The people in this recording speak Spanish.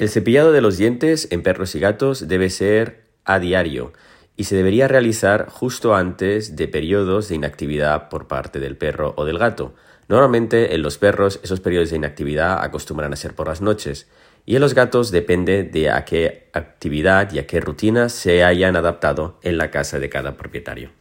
El cepillado de los dientes en perros y gatos debe ser a diario y se debería realizar justo antes de periodos de inactividad por parte del perro o del gato. Normalmente en los perros esos periodos de inactividad acostumbran a ser por las noches y en los gatos depende de a qué actividad y a qué rutina se hayan adaptado en la casa de cada propietario.